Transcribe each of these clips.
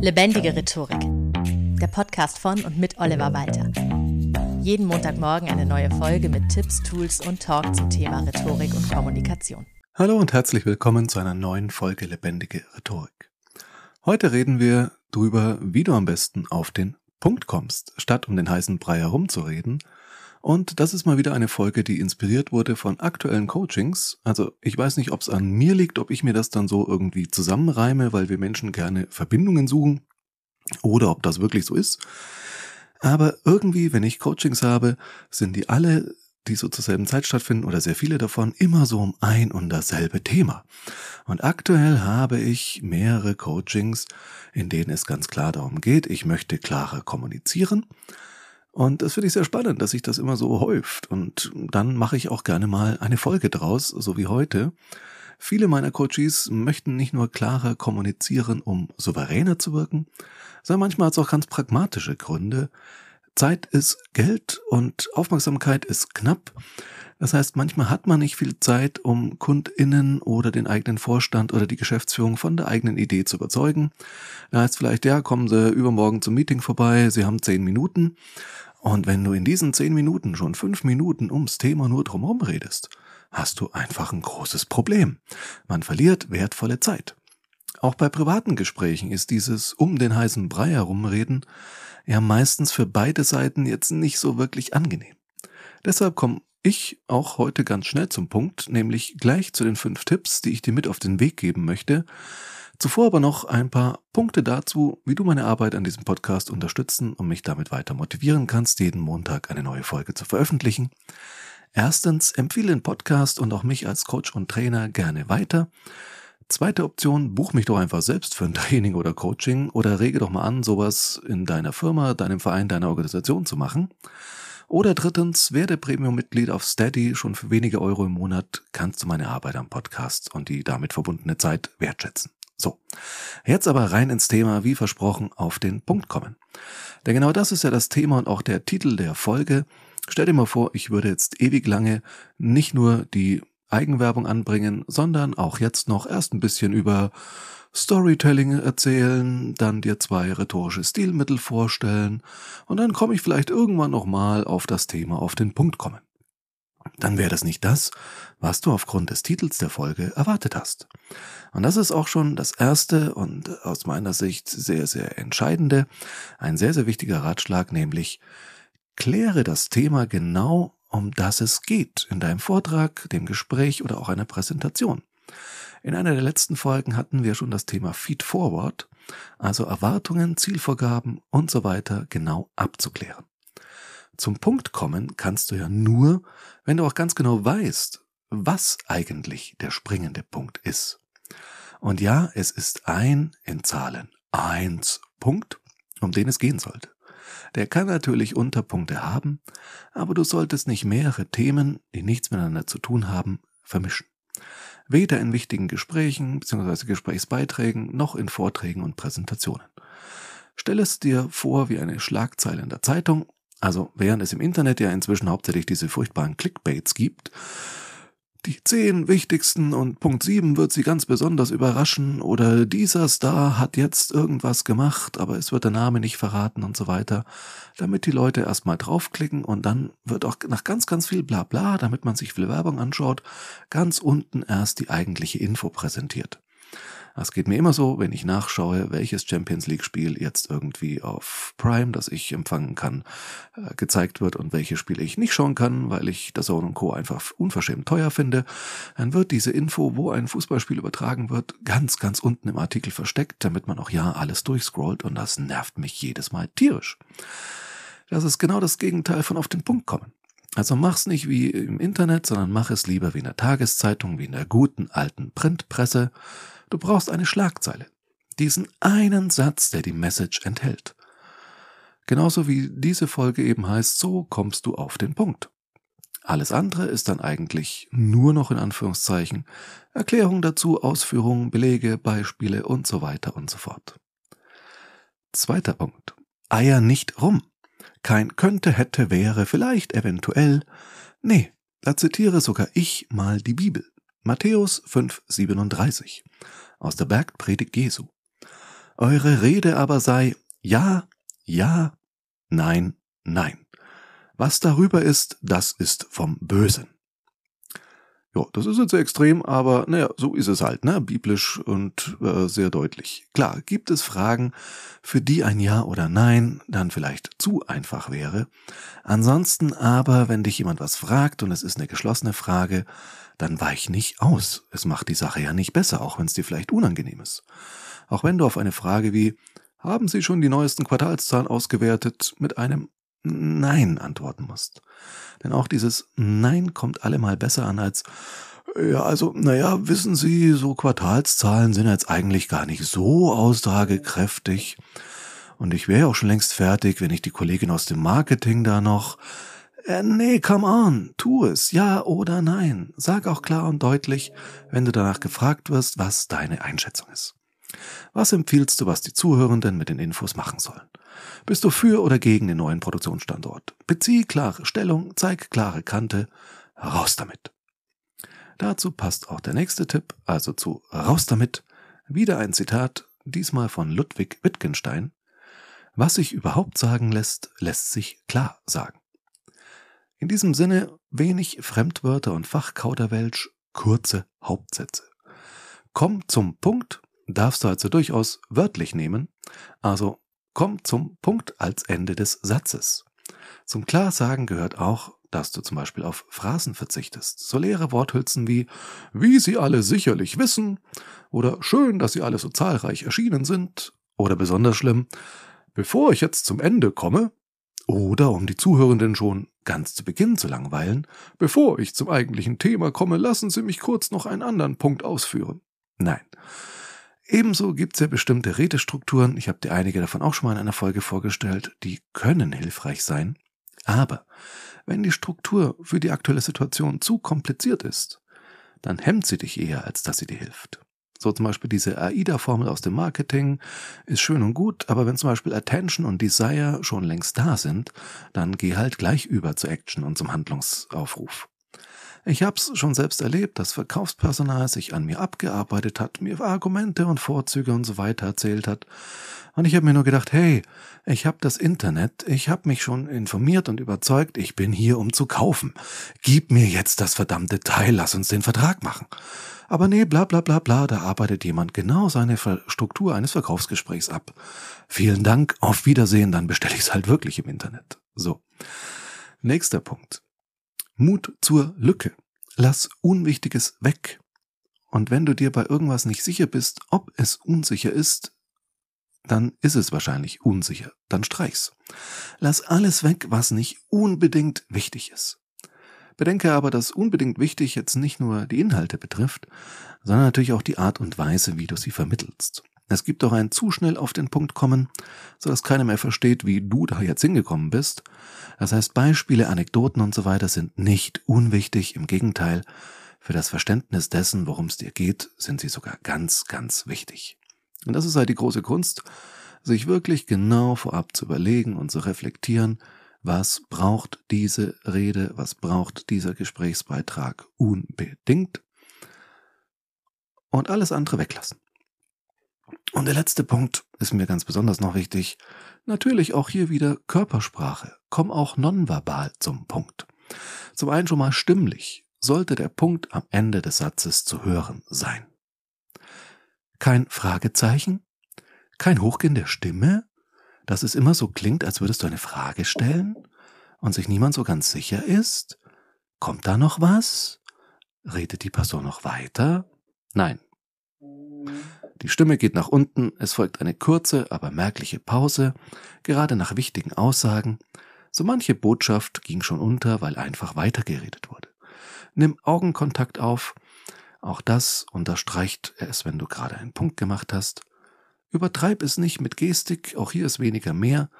Lebendige Rhetorik. Der Podcast von und mit Oliver Walter. Jeden Montagmorgen eine neue Folge mit Tipps, Tools und Talk zum Thema Rhetorik und Kommunikation. Hallo und herzlich willkommen zu einer neuen Folge Lebendige Rhetorik. Heute reden wir darüber, wie du am besten auf den Punkt kommst, statt um den heißen Brei herumzureden und das ist mal wieder eine Folge, die inspiriert wurde von aktuellen Coachings. Also ich weiß nicht, ob es an mir liegt, ob ich mir das dann so irgendwie zusammenreime, weil wir Menschen gerne Verbindungen suchen oder ob das wirklich so ist. Aber irgendwie, wenn ich Coachings habe, sind die alle, die so zur selben Zeit stattfinden oder sehr viele davon, immer so um ein und dasselbe Thema. Und aktuell habe ich mehrere Coachings, in denen es ganz klar darum geht, ich möchte klarer kommunizieren und das finde ich sehr spannend, dass sich das immer so häuft. Und dann mache ich auch gerne mal eine Folge draus, so wie heute. Viele meiner Coaches möchten nicht nur klarer kommunizieren, um souveräner zu wirken, sondern manchmal hat es auch ganz pragmatische Gründe. Zeit ist Geld und Aufmerksamkeit ist knapp. Das heißt, manchmal hat man nicht viel Zeit, um KundInnen oder den eigenen Vorstand oder die Geschäftsführung von der eigenen Idee zu überzeugen. Da heißt vielleicht, ja, kommen Sie übermorgen zum Meeting vorbei, Sie haben zehn Minuten. Und wenn du in diesen zehn Minuten schon fünf Minuten ums Thema nur drumherum redest, hast du einfach ein großes Problem. Man verliert wertvolle Zeit. Auch bei privaten Gesprächen ist dieses um den heißen Brei herumreden ja meistens für beide Seiten jetzt nicht so wirklich angenehm. Deshalb komme ich auch heute ganz schnell zum Punkt, nämlich gleich zu den fünf Tipps, die ich dir mit auf den Weg geben möchte, Zuvor aber noch ein paar Punkte dazu, wie du meine Arbeit an diesem Podcast unterstützen und mich damit weiter motivieren kannst, jeden Montag eine neue Folge zu veröffentlichen. Erstens, empfehle den Podcast und auch mich als Coach und Trainer gerne weiter. Zweite Option, buch mich doch einfach selbst für ein Training oder Coaching oder rege doch mal an, sowas in deiner Firma, deinem Verein, deiner Organisation zu machen. Oder drittens, werde Premium-Mitglied auf Steady. Schon für wenige Euro im Monat kannst du meine Arbeit am Podcast und die damit verbundene Zeit wertschätzen. So, jetzt aber rein ins Thema, wie versprochen, auf den Punkt kommen. Denn genau das ist ja das Thema und auch der Titel der Folge. Stell dir mal vor, ich würde jetzt ewig lange nicht nur die Eigenwerbung anbringen, sondern auch jetzt noch erst ein bisschen über Storytelling erzählen, dann dir zwei rhetorische Stilmittel vorstellen und dann komme ich vielleicht irgendwann nochmal auf das Thema auf den Punkt kommen. Dann wäre das nicht das, was du aufgrund des Titels der Folge erwartet hast. Und das ist auch schon das erste und aus meiner Sicht sehr, sehr entscheidende, ein sehr, sehr wichtiger Ratschlag, nämlich kläre das Thema genau, um das es geht, in deinem Vortrag, dem Gespräch oder auch einer Präsentation. In einer der letzten Folgen hatten wir schon das Thema Feed Forward, also Erwartungen, Zielvorgaben und so weiter genau abzuklären. Zum Punkt kommen kannst du ja nur, wenn du auch ganz genau weißt, was eigentlich der springende Punkt ist. Und ja, es ist ein in Zahlen eins Punkt, um den es gehen sollte. Der kann natürlich Unterpunkte haben, aber du solltest nicht mehrere Themen, die nichts miteinander zu tun haben, vermischen. Weder in wichtigen Gesprächen bzw. Gesprächsbeiträgen noch in Vorträgen und Präsentationen. Stell es dir vor wie eine Schlagzeile in der Zeitung, also während es im Internet ja inzwischen hauptsächlich diese furchtbaren Clickbaits gibt, die zehn wichtigsten und Punkt sieben wird sie ganz besonders überraschen oder dieser Star hat jetzt irgendwas gemacht, aber es wird der Name nicht verraten und so weiter, damit die Leute erstmal draufklicken und dann wird auch nach ganz, ganz viel Blabla, damit man sich viel Werbung anschaut, ganz unten erst die eigentliche Info präsentiert. Es geht mir immer so, wenn ich nachschaue, welches Champions League Spiel jetzt irgendwie auf Prime, das ich empfangen kann, äh, gezeigt wird und welche Spiele ich nicht schauen kann, weil ich das Zone und Co. einfach unverschämt teuer finde, dann wird diese Info, wo ein Fußballspiel übertragen wird, ganz, ganz unten im Artikel versteckt, damit man auch ja alles durchscrollt und das nervt mich jedes Mal tierisch. Das ist genau das Gegenteil von auf den Punkt kommen. Also mach's nicht wie im Internet, sondern mach es lieber wie in der Tageszeitung, wie in der guten alten Printpresse. Du brauchst eine Schlagzeile. Diesen einen Satz, der die Message enthält. Genauso wie diese Folge eben heißt, so kommst du auf den Punkt. Alles andere ist dann eigentlich nur noch in Anführungszeichen Erklärung dazu, Ausführungen, Belege, Beispiele und so weiter und so fort. Zweiter Punkt. Eier nicht rum. Kein könnte, hätte, wäre, vielleicht, eventuell. Nee, da zitiere sogar ich mal die Bibel. Matthäus 5,37 aus der Bergpredigt Jesu. Eure Rede aber sei ja, ja, nein, nein. Was darüber ist, das ist vom Bösen. Ja, das ist jetzt sehr extrem, aber naja, so ist es halt, ne? Biblisch und äh, sehr deutlich. Klar, gibt es Fragen, für die ein Ja oder Nein dann vielleicht zu einfach wäre. Ansonsten aber, wenn dich jemand was fragt und es ist eine geschlossene Frage, dann weich nicht aus. Es macht die Sache ja nicht besser, auch wenn es dir vielleicht unangenehm ist. Auch wenn du auf eine Frage wie haben Sie schon die neuesten Quartalszahlen ausgewertet mit einem Nein antworten musst. Denn auch dieses Nein kommt allemal besser an als ja, also, naja, wissen Sie, so Quartalszahlen sind jetzt eigentlich gar nicht so aussagekräftig. Und ich wäre auch schon längst fertig, wenn ich die Kollegin aus dem Marketing da noch. Äh, nee, come on, tu es, ja oder nein. Sag auch klar und deutlich, wenn du danach gefragt wirst, was deine Einschätzung ist. Was empfiehlst du, was die Zuhörenden mit den Infos machen sollen? Bist du für oder gegen den neuen Produktionsstandort? Bezieh klare Stellung, zeig klare Kante, raus damit. Dazu passt auch der nächste Tipp, also zu raus damit, wieder ein Zitat, diesmal von Ludwig Wittgenstein. Was sich überhaupt sagen lässt, lässt sich klar sagen. In diesem Sinne wenig Fremdwörter und Fachkauderwelsch, kurze Hauptsätze. Komm zum Punkt, darfst du also durchaus wörtlich nehmen, also komm zum Punkt als Ende des Satzes. Zum Klarsagen gehört auch, dass du zum Beispiel auf Phrasen verzichtest. So leere Worthülsen wie wie Sie alle sicherlich wissen oder schön, dass Sie alle so zahlreich erschienen sind oder besonders schlimm, bevor ich jetzt zum Ende komme oder um die Zuhörenden schon ganz zu Beginn zu langweilen, bevor ich zum eigentlichen Thema komme, lassen Sie mich kurz noch einen anderen Punkt ausführen. Nein, Ebenso gibt es ja bestimmte Redestrukturen, ich habe dir einige davon auch schon mal in einer Folge vorgestellt, die können hilfreich sein. Aber wenn die Struktur für die aktuelle Situation zu kompliziert ist, dann hemmt sie dich eher, als dass sie dir hilft. So zum Beispiel diese AIDA-Formel aus dem Marketing ist schön und gut, aber wenn zum Beispiel Attention und Desire schon längst da sind, dann geh halt gleich über zur Action und zum Handlungsaufruf. Ich hab's schon selbst erlebt, dass Verkaufspersonal sich an mir abgearbeitet hat, mir Argumente und Vorzüge und so weiter erzählt hat. Und ich habe mir nur gedacht, hey, ich hab das Internet, ich hab mich schon informiert und überzeugt, ich bin hier, um zu kaufen. Gib mir jetzt das verdammte Teil, lass uns den Vertrag machen. Aber nee, bla bla bla bla, da arbeitet jemand genau seine Struktur eines Verkaufsgesprächs ab. Vielen Dank, auf Wiedersehen, dann bestelle ich's halt wirklich im Internet. So. Nächster Punkt. Mut zur Lücke. Lass Unwichtiges weg. Und wenn du dir bei irgendwas nicht sicher bist, ob es unsicher ist, dann ist es wahrscheinlich unsicher. Dann streich's. Lass alles weg, was nicht unbedingt wichtig ist. Bedenke aber, dass unbedingt wichtig jetzt nicht nur die Inhalte betrifft, sondern natürlich auch die Art und Weise, wie du sie vermittelst. Es gibt auch ein zu schnell auf den Punkt kommen, so dass keiner mehr versteht, wie du da jetzt hingekommen bist. Das heißt, Beispiele, Anekdoten und so weiter sind nicht unwichtig, im Gegenteil, für das Verständnis dessen, worum es dir geht, sind sie sogar ganz, ganz wichtig. Und das ist halt die große Kunst, sich wirklich genau vorab zu überlegen und zu reflektieren, was braucht diese Rede, was braucht dieser Gesprächsbeitrag unbedingt und alles andere weglassen. Und der letzte Punkt ist mir ganz besonders noch wichtig. Natürlich auch hier wieder Körpersprache. Komm auch nonverbal zum Punkt. Zum einen schon mal stimmlich sollte der Punkt am Ende des Satzes zu hören sein. Kein Fragezeichen, kein Hochgehen der Stimme, dass es immer so klingt, als würdest du eine Frage stellen und sich niemand so ganz sicher ist. Kommt da noch was? Redet die Person noch weiter? Nein, die Stimme geht nach unten, es folgt eine kurze, aber merkliche Pause, gerade nach wichtigen Aussagen. So manche Botschaft ging schon unter, weil einfach weitergeredet wurde. Nimm Augenkontakt auf. Auch das unterstreicht es, wenn du gerade einen Punkt gemacht hast. Übertreib es nicht mit Gestik, auch hier ist weniger mehr,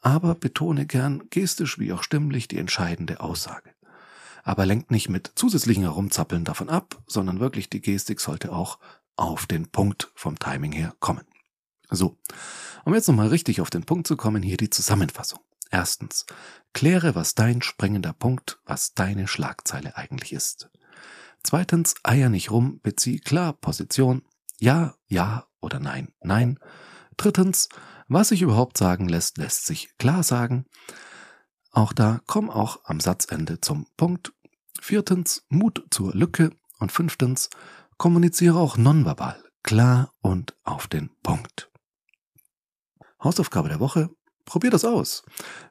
aber betone gern gestisch wie auch stimmlich die entscheidende Aussage. Aber lenkt nicht mit zusätzlichen Herumzappeln davon ab, sondern wirklich die Gestik sollte auch auf den Punkt vom Timing her kommen. So, um jetzt nochmal richtig auf den Punkt zu kommen, hier die Zusammenfassung. Erstens, kläre, was dein springender Punkt, was deine Schlagzeile eigentlich ist. Zweitens, eier nicht rum, bezieh klar Position, ja, ja oder nein, nein. Drittens, was sich überhaupt sagen lässt, lässt sich klar sagen. Auch da komm auch am Satzende zum Punkt. Viertens, Mut zur Lücke. Und fünftens, kommuniziere auch nonverbal, klar und auf den Punkt. Hausaufgabe der Woche. Probier das aus.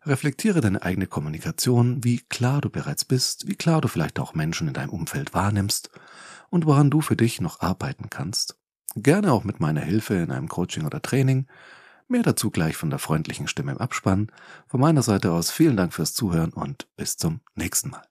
Reflektiere deine eigene Kommunikation, wie klar du bereits bist, wie klar du vielleicht auch Menschen in deinem Umfeld wahrnimmst und woran du für dich noch arbeiten kannst. Gerne auch mit meiner Hilfe in einem Coaching oder Training. Mehr dazu gleich von der freundlichen Stimme im Abspann. Von meiner Seite aus vielen Dank fürs Zuhören und bis zum nächsten Mal.